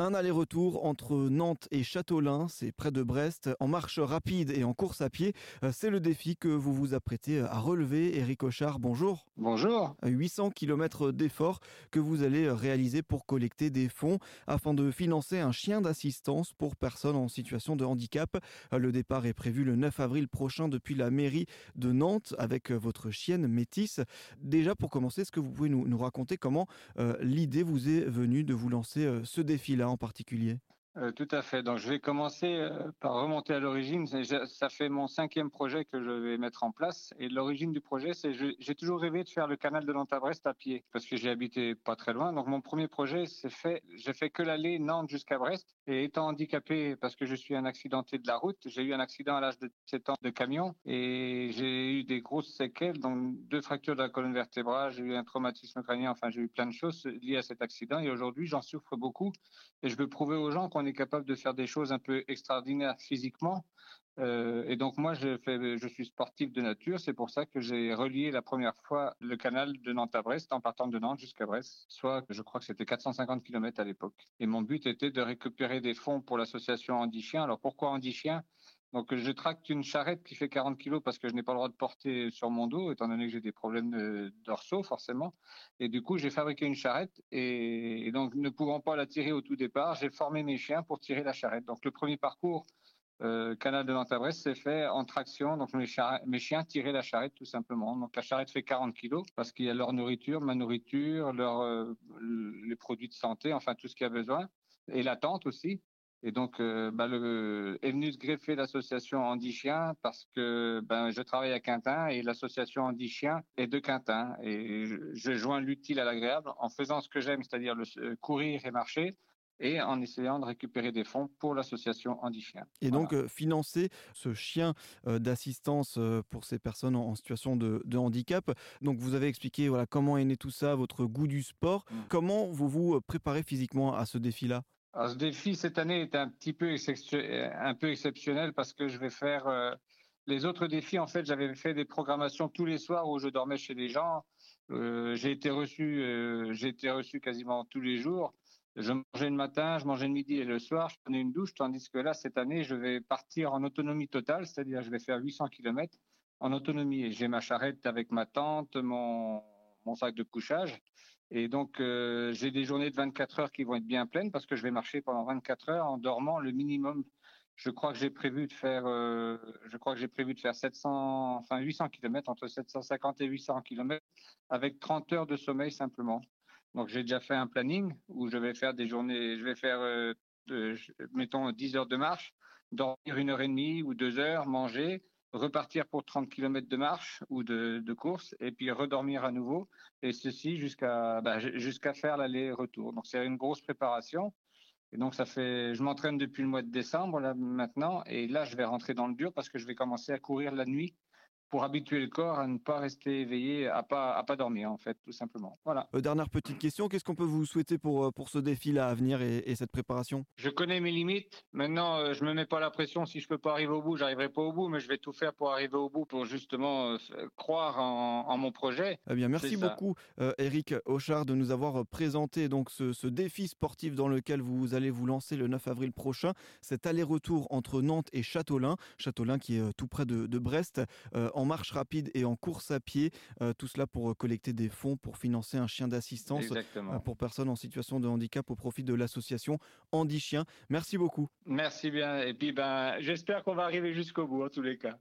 Un aller-retour entre Nantes et Châteaulin, c'est près de Brest, en marche rapide et en course à pied. Euh, c'est le défi que vous vous apprêtez à relever. Éric Auchard, bonjour. Bonjour. 800 km d'efforts que vous allez réaliser pour collecter des fonds afin de financer un chien d'assistance pour personnes en situation de handicap. Euh, le départ est prévu le 9 avril prochain depuis la mairie de Nantes avec votre chienne Métis. Déjà pour commencer, est-ce que vous pouvez nous, raconter comment euh, l'idée vous est venue de vous lancer ce défi-là? En particulier? Euh, tout à fait. Donc, je vais commencer euh, par remonter à l'origine. Ça fait mon cinquième projet que je vais mettre en place. Et l'origine du projet, c'est j'ai toujours rêvé de faire le canal de Nantes à Brest à pied parce que j'ai habité pas très loin. Donc, mon premier projet, c'est fait. J'ai fait que l'aller Nantes jusqu'à Brest. Et étant handicapé parce que je suis un accidenté de la route, j'ai eu un accident à l'âge de 7 ans de camion et j'ai eu des grosses séquelles, donc deux fractures de la colonne vertébrale, j'ai eu un traumatisme crânien. Enfin, j'ai eu plein de choses liées à cet accident. Et aujourd'hui, j'en souffre beaucoup. Et je veux prouver aux gens qu'on capable de faire des choses un peu extraordinaires physiquement. Euh, et donc moi, je, fais, je suis sportif de nature. C'est pour ça que j'ai relié la première fois le canal de Nantes à Brest en partant de Nantes jusqu'à Brest, soit je crois que c'était 450 km à l'époque. Et mon but était de récupérer des fonds pour l'association Andy Chien. Alors pourquoi Andy Chien? Donc je tracte une charrette qui fait 40 kg parce que je n'ai pas le droit de porter sur mon dos, étant donné que j'ai des problèmes dorsaux forcément. Et du coup, j'ai fabriqué une charrette et, donc ne pouvant pas la tirer au tout départ, j'ai formé mes chiens pour tirer la charrette. Donc le premier parcours euh, canal de nantes brest s'est fait en traction. Donc mes, chiens tiraient la charrette tout simplement. Donc la charrette fait 40 kg parce qu'il y a leur nourriture, ma nourriture, leur, euh, les produits de santé, enfin tout ce qu'il y a besoin. Et la tente aussi. Et donc, euh, bah, le, est venu se greffer l'association Andy Chien parce que ben, je travaille à Quintin et l'association Andy Chien est de Quintin. Et je, je joins l'utile à l'agréable en faisant ce que j'aime, c'est-à-dire le, euh, courir et marcher et en essayant de récupérer des fonds pour l'association Andy Chien. Et donc euh, financer ce chien d'assistance pour ces personnes en, situation de, de, handicap. Donc vous avez expliqué voilà comment est né tout ça, votre goût du sport. Mmh. Comment vous vous préparez physiquement à ce défi-là? Ce défi cette année est un petit peu, un peu exceptionnel parce que je vais faire euh, les autres défis. En fait, j'avais fait des programmations tous les soirs où je dormais chez des gens. Euh, j'ai été reçu, euh, j'ai été reçu quasiment tous les jours. Je mangeais le matin, je mangeais le midi et le soir. Je prenais une douche, tandis que là, cette année, je vais partir en autonomie totale, c'est-à-dire je vais faire 800 km en autonomie. J'ai ma charrette avec ma tente, mon sac de couchage. Et donc, euh, j'ai des journées de 24 heures qui vont être bien pleines parce que je vais marcher pendant 24 heures en dormant le minimum. Je crois que j'ai prévu de faire, euh, je crois que j'ai prévu de faire 700, enfin 800 km, entre 750 et 800 km avec 30 heures de sommeil simplement. Donc, j'ai déjà fait un planning où je vais faire des journées, je vais faire, euh, mettons, 10 heures de marche, dormir une heure et demie ou deux heures, manger, repartir pour 30 km de marche ou de, course et puis redormir à nouveau et ceci jusqu'à bah, jusqu'à faire l'aller-retour. Donc c'est une grosse préparation. Et donc ça fait, je m'entraîne depuis le mois de décembre là maintenant et là je vais rentrer dans le dur parce que je vais commencer à courir la nuit pour habituer le corps à ne pas rester éveillé, à pas à pas dormir en fait, tout simplement. Voilà. Euh, dernière petite question, qu'est-ce qu'on peut vous souhaiter pour euh, pour ce défi-là à venir et, cette préparation? Je connais mes limites. Maintenant, euh, je me mets pas la pression. Si je peux pas arriver au bout, j'arriverai pas au bout, mais je vais tout faire pour arriver au bout, pour justement croire en, mon projet. Eh bien, merci beaucoup, Eric Auchard, de nous avoir présenté donc ce, défi sportif dans lequel vous allez vous lancer le 9 avril prochain. Cet aller-retour entre Nantes et Châteaulin, Châteaulin qui est tout près de, de Brest en marche rapide et en course à pied. Euh, tout cela pour euh, collecter des fonds pour financer un chien d'assistance euh, pour personnes en situation de handicap au profit de l'association Andy Chien. Merci beaucoup. Merci bien. Et puis ben, j'espère qu'on va arriver jusqu'au bout en tous les cas.